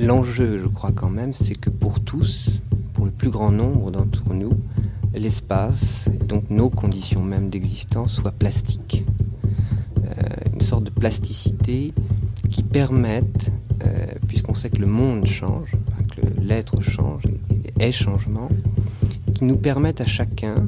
L'enjeu, je crois quand même, c'est que pour tous, pour le plus grand nombre d'entre nous, l'espace, donc nos conditions même d'existence, soient plastiques. Euh, une sorte de plasticité qui permette, euh, puisqu'on sait que le monde change, que l'être change, est changement, qui nous permettent à chacun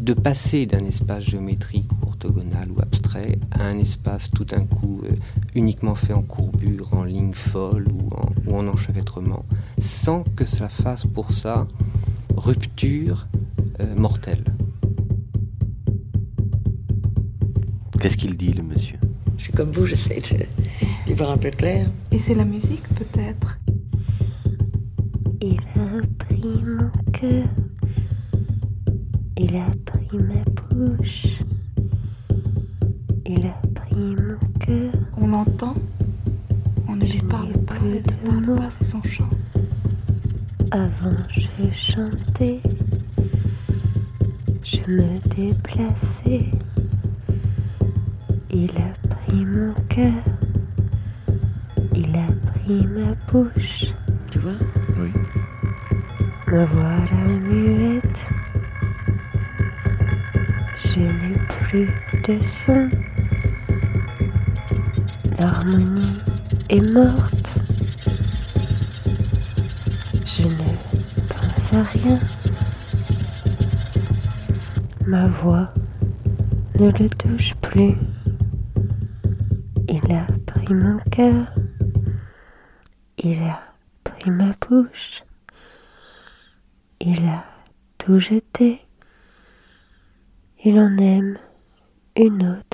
de passer d'un espace géométrique orthogonal ou abstrait à un espace tout d'un coup euh, uniquement fait en courbure, en ligne folle ou en, ou en enchevêtrement, sans que ça fasse pour ça rupture euh, mortelle. Qu'est-ce qu'il dit, le monsieur? Je suis comme vous, j'essaie d'y voir un peu clair. Et c'est la musique, peut-être? Il a pris mon cœur, il a on ne lui parle pas, elle ne parle c'est son chant. Avant, je chantais, je me déplaçais. Il a pris mon cœur, il a pris ma bouche. Tu vois? Oui. Me voilà muette, je n'ai plus de son. L'harmonie est morte. Je ne pense à rien. Ma voix ne le touche plus. Il a pris mon cœur. Il a pris ma bouche. Il a tout jeté. Il en aime une autre.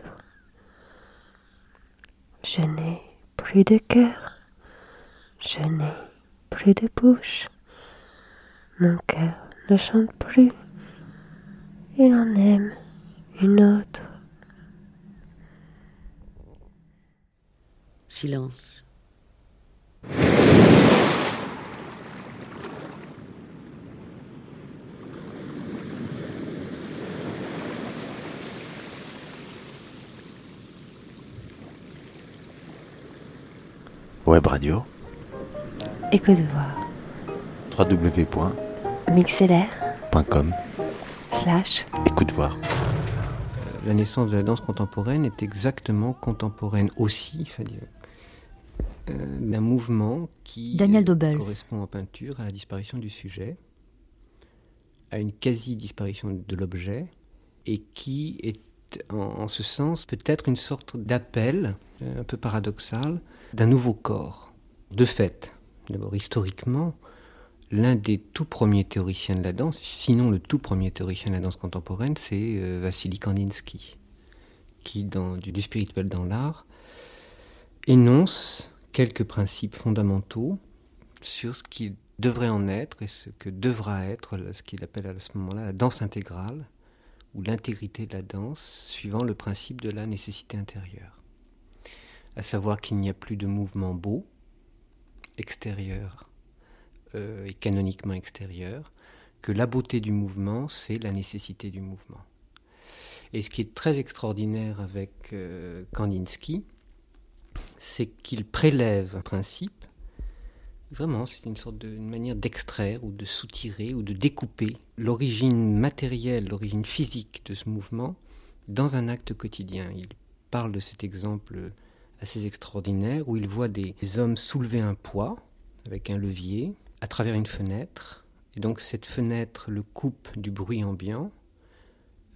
Je n'ai plus de cœur. Je n'ai plus de bouche. Mon cœur ne chante plus. Il en aime une autre. Silence. Web radio, Écoute voir. www.com, Mixlr slash voir. La naissance de la danse contemporaine est exactement contemporaine aussi, euh, d'un mouvement qui Daniel Dobels. correspond en peinture à la disparition du sujet, à une quasi-disparition de l'objet, et qui est en, en ce sens peut-être une sorte d'appel, euh, un peu paradoxal, d'un nouveau corps. De fait, d'abord historiquement, l'un des tout premiers théoriciens de la danse, sinon le tout premier théoricien de la danse contemporaine, c'est euh, Vassili Kandinsky, qui, dans du, du spirituel dans l'art, énonce quelques principes fondamentaux sur ce qui devrait en être et ce que devra être ce qu'il appelle à ce moment-là la danse intégrale ou l'intégrité de la danse suivant le principe de la nécessité intérieure. À savoir qu'il n'y a plus de mouvement beau, extérieur euh, et canoniquement extérieur, que la beauté du mouvement, c'est la nécessité du mouvement. Et ce qui est très extraordinaire avec euh, Kandinsky, c'est qu'il prélève un principe, vraiment, c'est une sorte de manière d'extraire ou de soutirer ou de découper l'origine matérielle, l'origine physique de ce mouvement dans un acte quotidien. Il parle de cet exemple assez extraordinaire où il voit des hommes soulever un poids avec un levier à travers une fenêtre. Et donc cette fenêtre le coupe du bruit ambiant.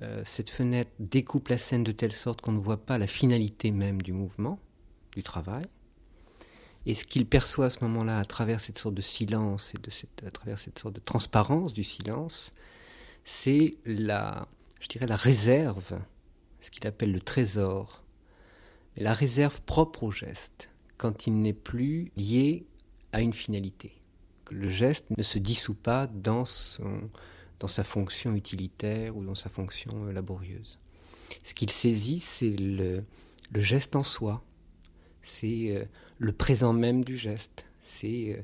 Euh, cette fenêtre découpe la scène de telle sorte qu'on ne voit pas la finalité même du mouvement, du travail. Et ce qu'il perçoit à ce moment-là, à travers cette sorte de silence et de cette, à travers cette sorte de transparence du silence, c'est la, je dirais, la réserve, ce qu'il appelle le trésor, la réserve propre au geste, quand il n'est plus lié à une finalité. Le geste ne se dissout pas dans, son, dans sa fonction utilitaire ou dans sa fonction euh, laborieuse. Ce qu'il saisit, c'est le, le geste en soi, c'est euh, le présent même du geste, c'est euh,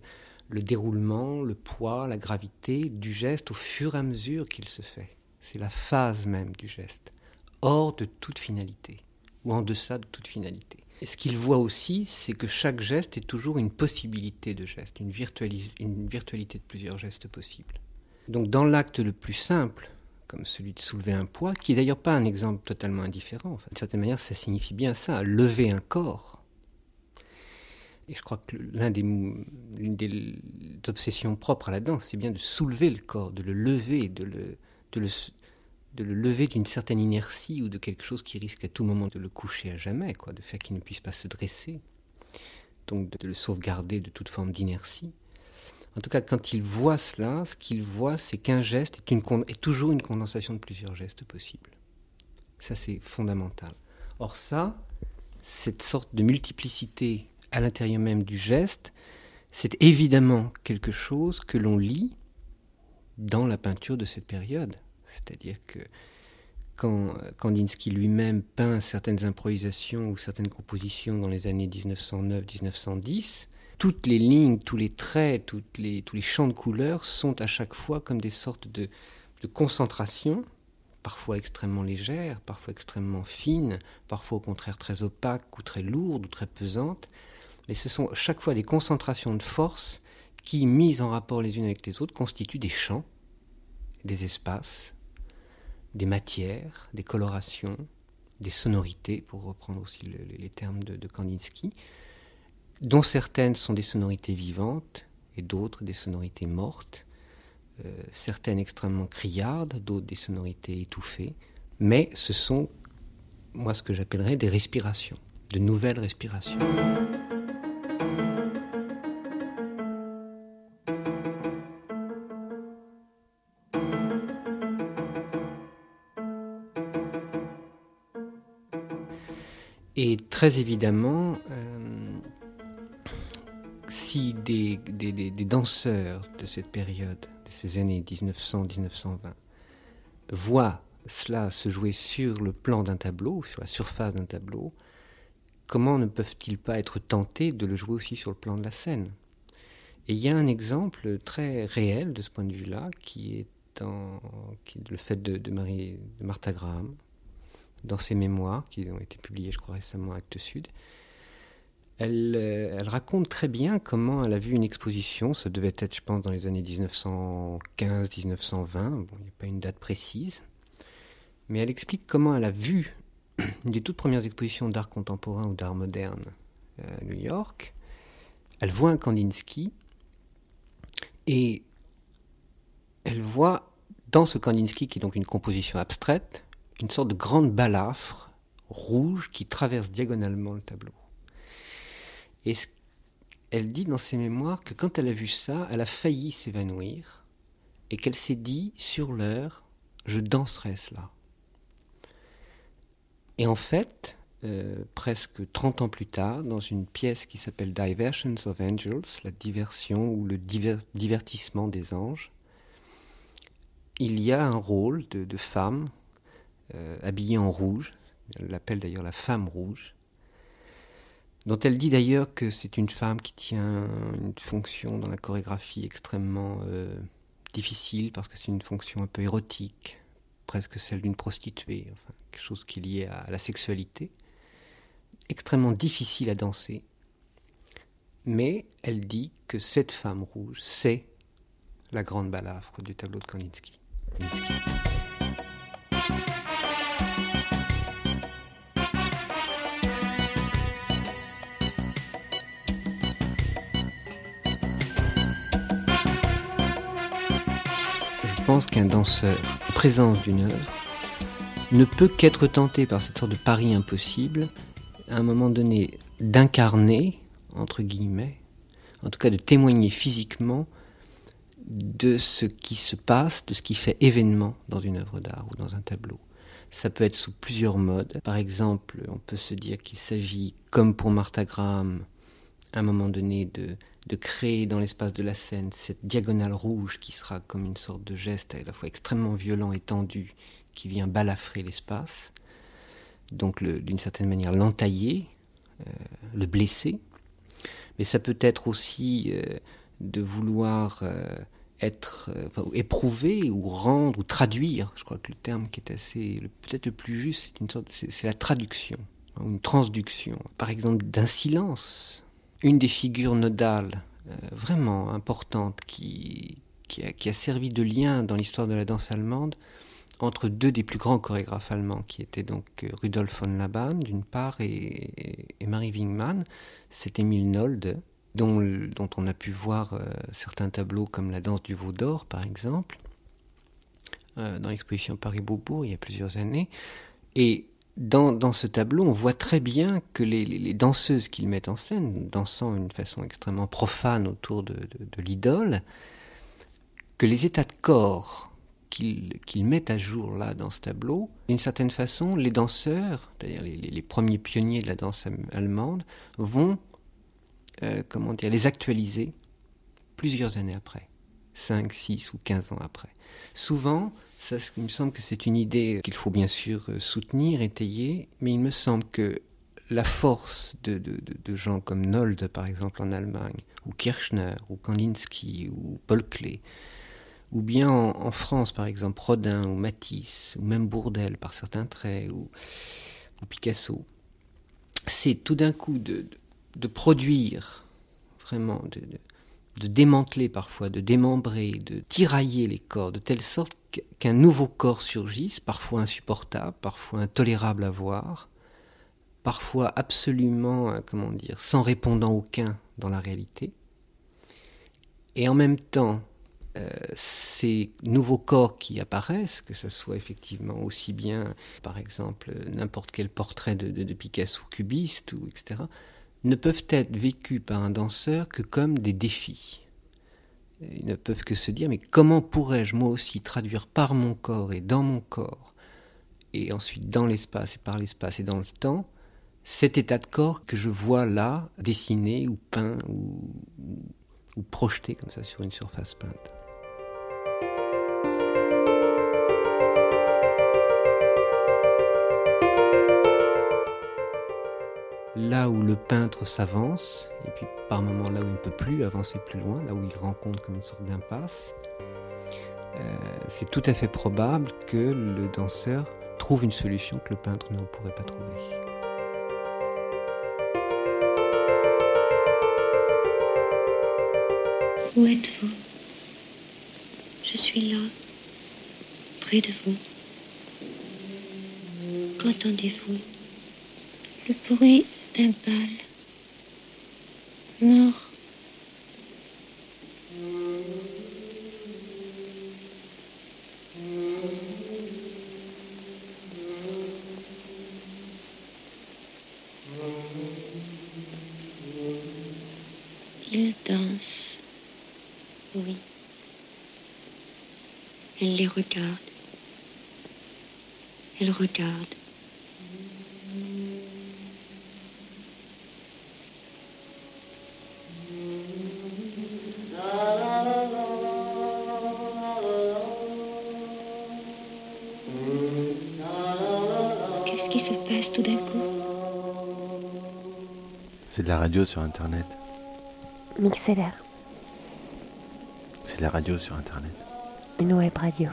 le déroulement, le poids, la gravité du geste au fur et à mesure qu'il se fait. C'est la phase même du geste, hors de toute finalité, ou en deçà de toute finalité. Et ce qu'il voit aussi, c'est que chaque geste est toujours une possibilité de geste, une, une virtualité de plusieurs gestes possibles. Donc dans l'acte le plus simple, comme celui de soulever un poids, qui est d'ailleurs pas un exemple totalement indifférent, d'une certaine manière ça signifie bien ça, lever un corps. Et je crois que l'une des, obsessions propres à la danse, c'est bien de soulever le corps, de le lever, de le, de le, de le lever d'une certaine inertie ou de quelque chose qui risque à tout moment de le coucher à jamais, quoi, de faire qu'il ne puisse pas se dresser, donc de le sauvegarder de toute forme d'inertie. En tout cas, quand il voit cela, ce qu'il voit, c'est qu'un geste est, est toujours une condensation de plusieurs gestes possibles. Ça, c'est fondamental. Or ça, cette sorte de multiplicité à l'intérieur même du geste, c'est évidemment quelque chose que l'on lit dans la peinture de cette période. C'est-à-dire que quand Kandinsky lui-même peint certaines improvisations ou certaines compositions dans les années 1909-1910, toutes les lignes, tous les traits, toutes les, tous les champs de couleurs sont à chaque fois comme des sortes de, de concentration, parfois extrêmement légères, parfois extrêmement fines, parfois au contraire très opaques ou très lourdes ou très pesantes. Mais ce sont chaque fois des concentrations de force qui, mises en rapport les unes avec les autres, constituent des champs, des espaces, des matières, des colorations, des sonorités, pour reprendre aussi les termes de, Kandinsky, dont certaines sont des sonorités vivantes et d'autres des sonorités mortes, euh, certaines extrêmement criardes, d'autres des sonorités étouffées, mais ce sont, moi, ce que j'appellerais des respirations, de nouvelles respirations. Très évidemment, euh, si des, danseurs de cette période, de ces années 1900-1920, voient cela se jouer sur le plan d'un tableau, sur la surface d'un tableau, comment ne peuvent-ils pas être tentés de le jouer aussi sur le plan de la scène? Et il y a un exemple très réel de ce point de vue-là, qui est, le fait de, Marie, de Martha Graham, dans ses mémoires, qui ont été publiés, je crois, récemment à Actes Sud. Elle, euh, elle, raconte très bien comment elle a vu une exposition, ça devait être, je pense, dans les années 1915-1920, bon, il n'y a pas une date précise, mais elle explique comment elle a vu une des toutes premières expositions d'art contemporain ou d'art moderne euh, à New York. Elle voit un Kandinsky et elle voit dans ce Kandinsky, qui est donc une composition abstraite, une sorte de grande balafre rouge qui traverse diagonalement le tableau. Et elle dit dans ses mémoires que quand elle a vu ça, elle a failli s'évanouir et qu'elle s'est dit sur l'heure, je danserai cela. Et en fait, euh, presque 30 ans plus tard, dans une pièce qui s'appelle Diversions of Angels, la diversion ou le divertissement des anges, il y a un rôle de, de femme euh, habillée en rouge. Elle l'appelle d'ailleurs la femme rouge. Dont elle dit d'ailleurs que c'est une femme qui tient une fonction dans la chorégraphie extrêmement euh, difficile parce que c'est une fonction un peu érotique, presque celle d'une prostituée, enfin, quelque chose qui est lié à la sexualité, extrêmement difficile à danser. Mais elle dit que cette femme rouge, c'est la grande balafre du tableau de Kandinsky. Pense qu'un danseur en présence d'une œuvre ne peut qu'être tenté par cette sorte de pari impossible, à un moment donné, d'incarner, entre guillemets, en tout cas de témoigner physiquement de ce qui se passe, de ce qui fait événement dans une œuvre d'art ou dans un tableau. Ça peut être sous plusieurs modes. Par exemple, on peut se dire qu'il s'agit, comme pour Martha Graham, à un moment donné, de de créer dans l'espace de la scène cette diagonale rouge qui sera comme une sorte de geste à la fois extrêmement violent et tendu qui vient balafrer l'espace, donc d'une certaine manière l'entailler, euh, le blesser, mais ça peut être aussi euh, de vouloir euh, être éprouver ou rendre ou traduire. Je crois que le terme qui est assez peut-être le plus juste, c'est une sorte, c'est la traduction. une transduction, par exemple d'un silence. Une des figures nodales euh, vraiment importantes qui, qui, a, servi de lien dans l'histoire de la danse allemande entre deux des plus grands chorégraphes allemands, qui étaient donc euh, Rudolf von Laban d'une part et, Marie Wingman, c'est Émile Nolde, dont, dont, on a pu voir euh, certains tableaux comme la danse du veau d'or par exemple, dans l'exposition Paris-Beaubourg il y a plusieurs années. Et dans, ce tableau, on voit très bien que les, danseuses qu'ils mettent en scène, dansant d'une façon extrêmement profane autour de, l'idole, que les états de corps qu'ils qu mettent à jour là dans ce tableau, d'une certaine façon, les danseurs, c'est-à-dire les, les, premiers pionniers de la danse allemande, vont euh, comment dire, les actualiser plusieurs années après, 5, 6 ou 15 ans après. Souvent, ça, il me semble que c'est une idée qu'il faut bien sûr euh, soutenir, étayer, mais il me semble que la force de, gens comme Nolde, par exemple, en Allemagne, ou Kirchner, ou Kandinsky, ou Paul Klee, ou bien en, France, par exemple, Rodin, ou Matisse, ou même Bourdelle, par certains traits, ou, ou Picasso, c'est tout d'un coup de, de, produire, vraiment, de, de, démanteler parfois, de démembrer, de tirailler les corps, de telle sorte qu'un nouveau corps surgisse, parfois insupportable, parfois intolérable à voir, parfois absolument, euh, comment dire, sans répondant aucun dans la réalité. Et en même temps, euh, ces nouveaux corps qui apparaissent, que ce soit effectivement aussi bien, par exemple, n'importe quel portrait de, de, de, Picasso cubiste, ou etc., ne peuvent être vécus par un danseur que comme des défis. Ils ne peuvent que se dire, mais comment pourrais-je moi aussi traduire par mon corps et dans mon corps, et ensuite dans l'espace et par l'espace et dans le temps, cet état de corps que je vois là, dessiné ou peint ou, projeté comme ça sur une surface peinte? Là où le peintre s'avance, et puis par moments là où il ne peut plus avancer plus loin, là où il rencontre comme une sorte d'impasse, euh, c'est tout à fait probable que le danseur trouve une solution que le peintre ne pourrait pas trouver. Où êtes-vous? Je suis là, près de vous. Qu'entendez-vous? Le bruit d'un bal mort. Il danse, oui. Elle les regarde. Elle regarde. C'est de la radio sur Internet. Mixeller. C'est de la radio sur Internet. Une web radio.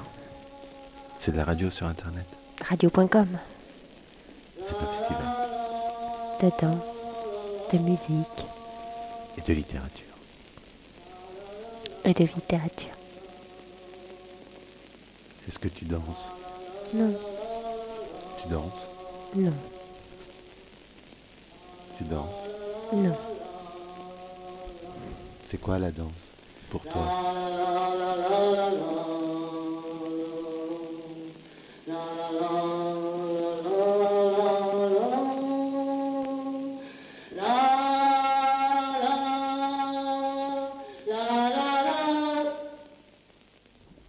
C'est de la radio sur Internet. Radio.com. C'est un festival. De danse, de musique. Et de littérature. Et de littérature. Est-ce que tu danses? Non. Tu danses? Non. Tu danses? Non. C'est quoi la danse pour toi?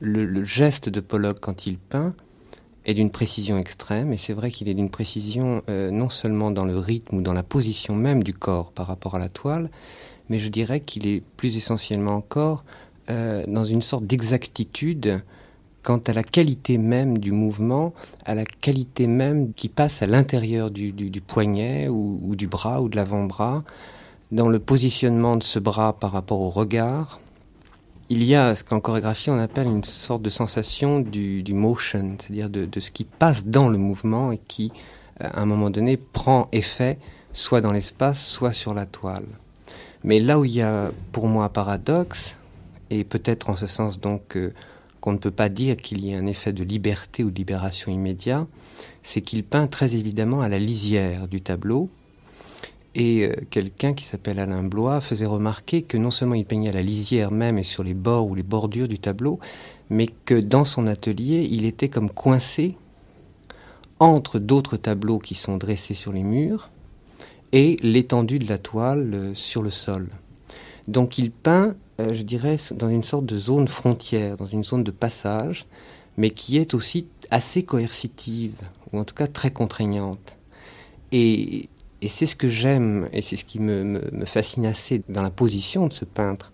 Le, le, geste de Pollock quand il peint est d'une précision extrême, et c'est vrai qu'il est d'une précision euh, non seulement dans le rythme ou dans la position même du corps par rapport à la toile, mais je dirais qu'il est plus essentiellement encore euh, dans une sorte d'exactitude quant à la qualité même du mouvement, à la qualité même qui passe à l'intérieur du, poignet ou, du bras ou de l'avant-bras, dans le positionnement de ce bras par rapport au regard, il y a ce qu'en chorégraphie on appelle une sorte de sensation du, motion, c'est-à-dire de, ce qui passe dans le mouvement et qui à un moment donné, prend effet soit dans l'espace, soit sur la toile. Mais là où il y a pour moi un paradoxe, et peut-être en ce sens donc euh, qu'on ne peut pas dire qu'il y ait un effet de liberté ou de libération immédiat, c'est qu'il peint très évidemment à la lisière du tableau. Et euh, quelqu'un qui s'appelle Alain Blois faisait remarquer que non seulement il peignait à la lisière même et sur les bords ou les bordures du tableau, mais que dans son atelier, il était comme coincé entre d'autres tableaux qui sont dressés sur les murs et l'étendue de la toile euh, sur le sol. Donc il peint, euh, je dirais, dans une sorte de zone frontière, dans une zone de passage, mais qui est aussi assez coercitive, ou en tout cas très contraignante. Et, c'est ce que j'aime, et c'est ce qui me, me, fascine assez dans la position de ce peintre,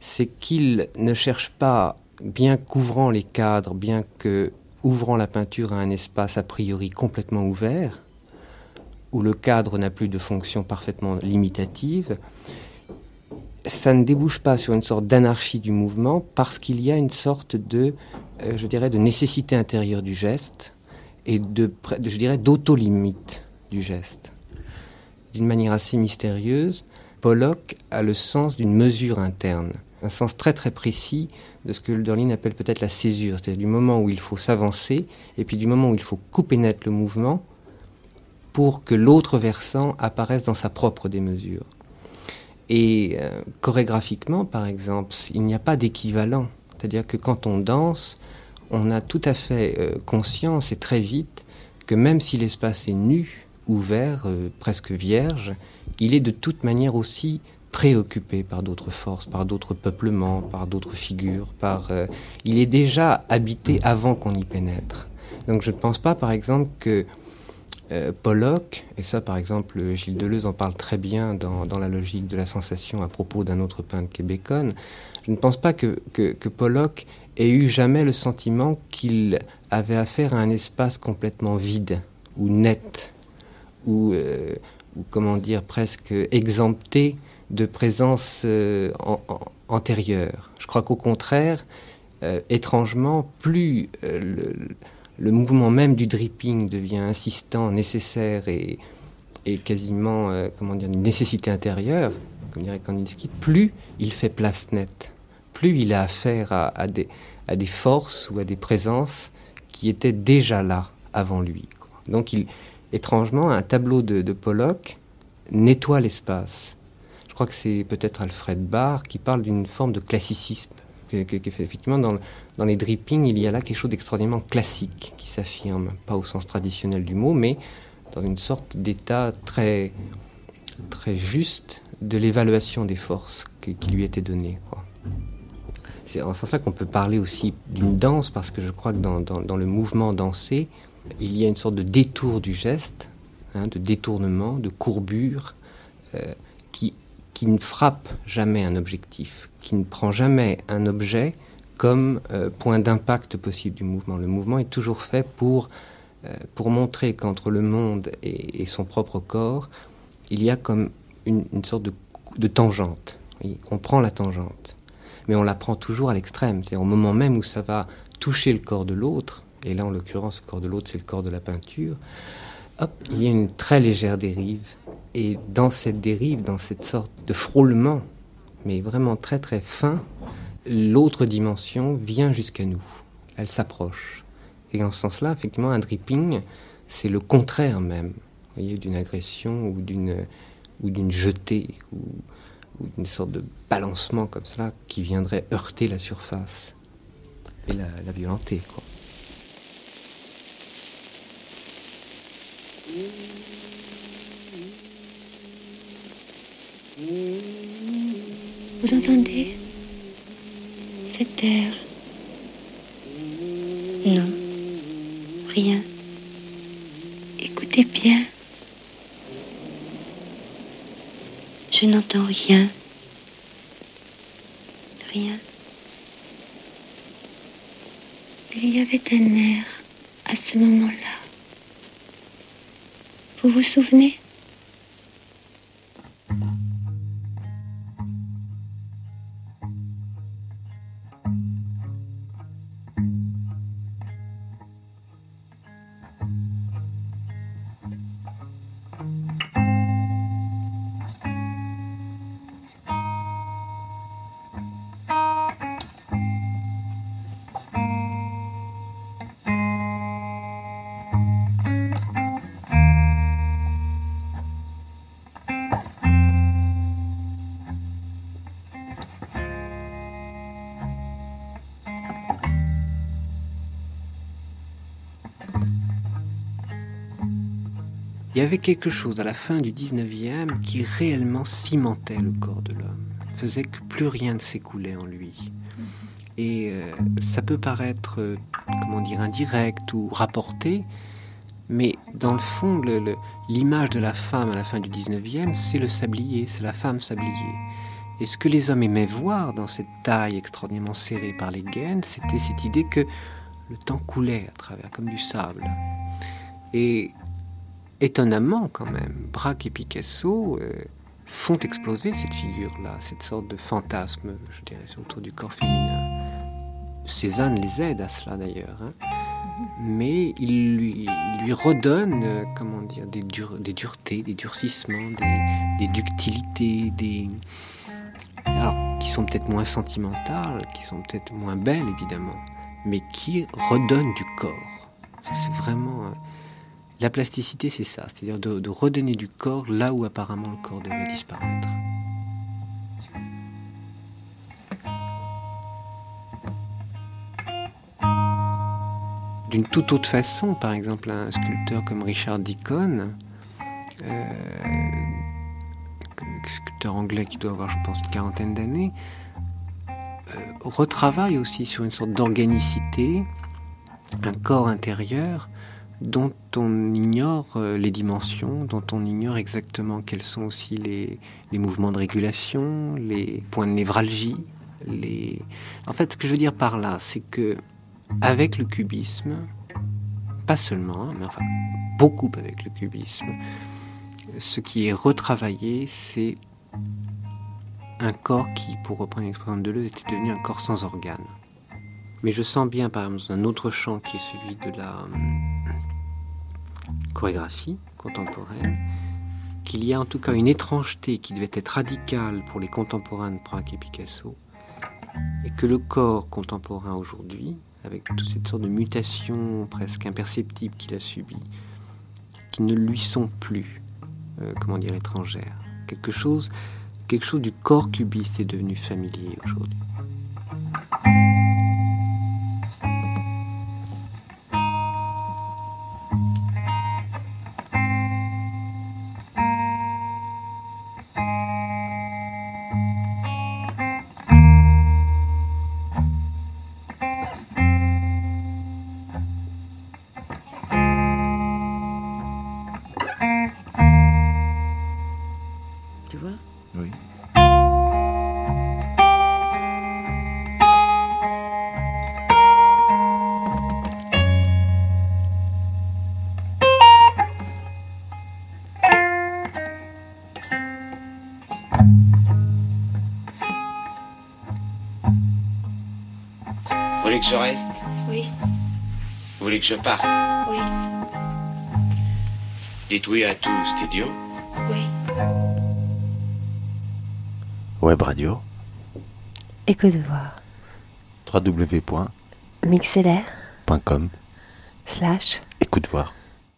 c'est qu'il ne cherche pas, bien qu'ouvrant les cadres, bien que ouvrant la peinture à un espace a priori complètement ouvert, où le cadre n'a plus de fonction parfaitement limitative, ça ne débouche pas sur une sorte d'anarchie du mouvement parce qu'il y a une sorte de, euh, je dirais, de nécessité intérieure du geste et de, je dirais, d'auto-limite du geste. D'une manière assez mystérieuse, Pollock a le sens d'une mesure interne, un sens très très précis de ce que Hölderlin appelle peut-être la césure, c'est-à-dire du moment où il faut s'avancer et puis du moment où il faut couper net le mouvement pour que l'autre versant apparaisse dans sa propre démesure. Et euh, chorégraphiquement, par exemple, il n'y a pas d'équivalent. C'est-à-dire que quand on danse, on a tout à fait euh, conscience et très vite que même si l'espace est nu, ouvert, euh, presque vierge, il est de toute manière aussi préoccupé par d'autres forces, par d'autres peuplements, par d'autres figures, par, il est déjà habité avant qu'on y pénètre. Donc je ne pense pas, par exemple, que euh, Pollock, et ça par exemple Gilles Deleuze en parle très bien dans, la logique de la sensation à propos d'un autre peintre Bacon, je ne pense pas que, Pollock ait eu jamais le sentiment qu'il avait affaire à un espace complètement vide ou net ou, euh, comment dire presque exempté de présence euh, antérieure. Je crois qu'au contraire, étrangement, plus le mouvement même du dripping devient insistant, nécessaire et, quasiment, euh, comment dire, une nécessité intérieure, comme dirait Kandinsky, plus il fait place nette, plus il a affaire à, des, à des forces ou à des présences qui étaient déjà là avant lui. Donc, il, étrangement, un tableau de, Pollock nettoie l'espace. Je crois que c'est peut-être Alfred Barr qui parle d'une forme de classicisme effectivement, dans, dans, les drippings, il y a là quelque chose d'extraordinairement classique qui s'affirme, pas au sens traditionnel du mot, mais dans une sorte d'état très, très juste de l'évaluation des forces qui lui étaient données. C'est en ce sens-là qu'on peut parler aussi d'une danse, parce que je crois que dans, dans, le mouvement dansé, il y a une sorte de détour du geste, hein, de détournement, de courbure, euh, qui, qui ne frappe jamais un objectif, qui ne prend jamais un objet comme euh, point d'impact possible du mouvement. Le mouvement est toujours fait pour, euh, pour montrer qu'entre le monde et, son propre corps, il y a comme une, sorte de, tangente. on prend la tangente, mais on la prend toujours à l'extrême. C'est au moment même où ça va toucher le corps de l'autre, et là en l'occurrence le corps de l'autre c'est le corps de la peinture, hop, il y a une très légère dérive. Et dans cette dérive, dans cette sorte de frôlement mais vraiment très très fin, l'autre dimension vient jusqu'à nous. Elle s'approche. Et en ce sens-là, effectivement, un dripping, c'est le contraire même, d'une agression ou d'une ou d'une jetée ou, d'une sorte de balancement comme cela qui viendrait heurter la surface et la, la violenter. Vous entendez Cet air Non, rien. Écoutez bien. Je n'entends rien. Rien. Il y avait un air à ce moment-là. Vous vous souvenez? Il y avait quelque chose à la fin du 19e qui réellement cimentait le corps de l'homme, faisait que plus rien ne s'écoulait en lui. Et euh, ça peut paraître, euh, comment dire, indirect ou rapporté, mais dans le fond, l'image de la femme à la fin du 19e, c'est le sablier, c'est la femme sablier. Et ce que les hommes aimaient voir dans cette taille extraordinairement serrée par les gaines, c'était cette idée que le temps coulait à travers, comme du sable. Et étonnamment, quand même, Braque et Picasso euh, font exploser cette figure-là, cette sorte de fantasme, je dirais, autour du corps féminin. Cézanne les aide à cela d'ailleurs. Hein. Mais il lui, redonne, euh, comment dire, des, des duretés, des durcissements, des, des ductilités, des, qui sont peut-être moins sentimentales, qui sont peut-être moins belles évidemment, mais qui redonnent du corps. c'est vraiment euh, la plasticité, c'est ça, c'est-à-dire de, redonner du corps là où apparemment le corps devait disparaître. D'une toute autre façon, par exemple, un sculpteur comme Richard Deacon, euh, sculpteur anglais qui doit avoir, je pense, une quarantaine d'années, euh, retravaille aussi sur une sorte d'organicité, un corps intérieur dont on ignore euh, les dimensions, dont on ignore exactement quels sont aussi les, mouvements de régulation, les points de névralgie. Les... En fait, ce que je veux dire par là, c'est que avec le cubisme, pas seulement, mais enfin beaucoup avec le cubisme, ce qui est retravaillé, c'est un corps qui, pour reprendre l'expression de Deleuze, était devenu un corps sans organes. Mais je sens bien, par exemple, dans un autre champ qui est celui de la hum, chorégraphie contemporaine, qu'il y a en tout cas une étrangeté qui devait être radicale pour les contemporains de Braque et Picasso, et que le corps contemporain aujourd'hui, avec toute cette sorte de mutation presque imperceptible qu'il a subie, qui ne lui sont plus, euh, comment dire, étrangères. Quelque chose, quelque chose du corps cubiste est devenu familier aujourd'hui. Que je reste Oui. Vous voulez que je parte? Oui. Dites oui à tout, studio Oui. Web radio. Écho de voir. www.mixlr.com Mixlr. Slash. Écoute voir.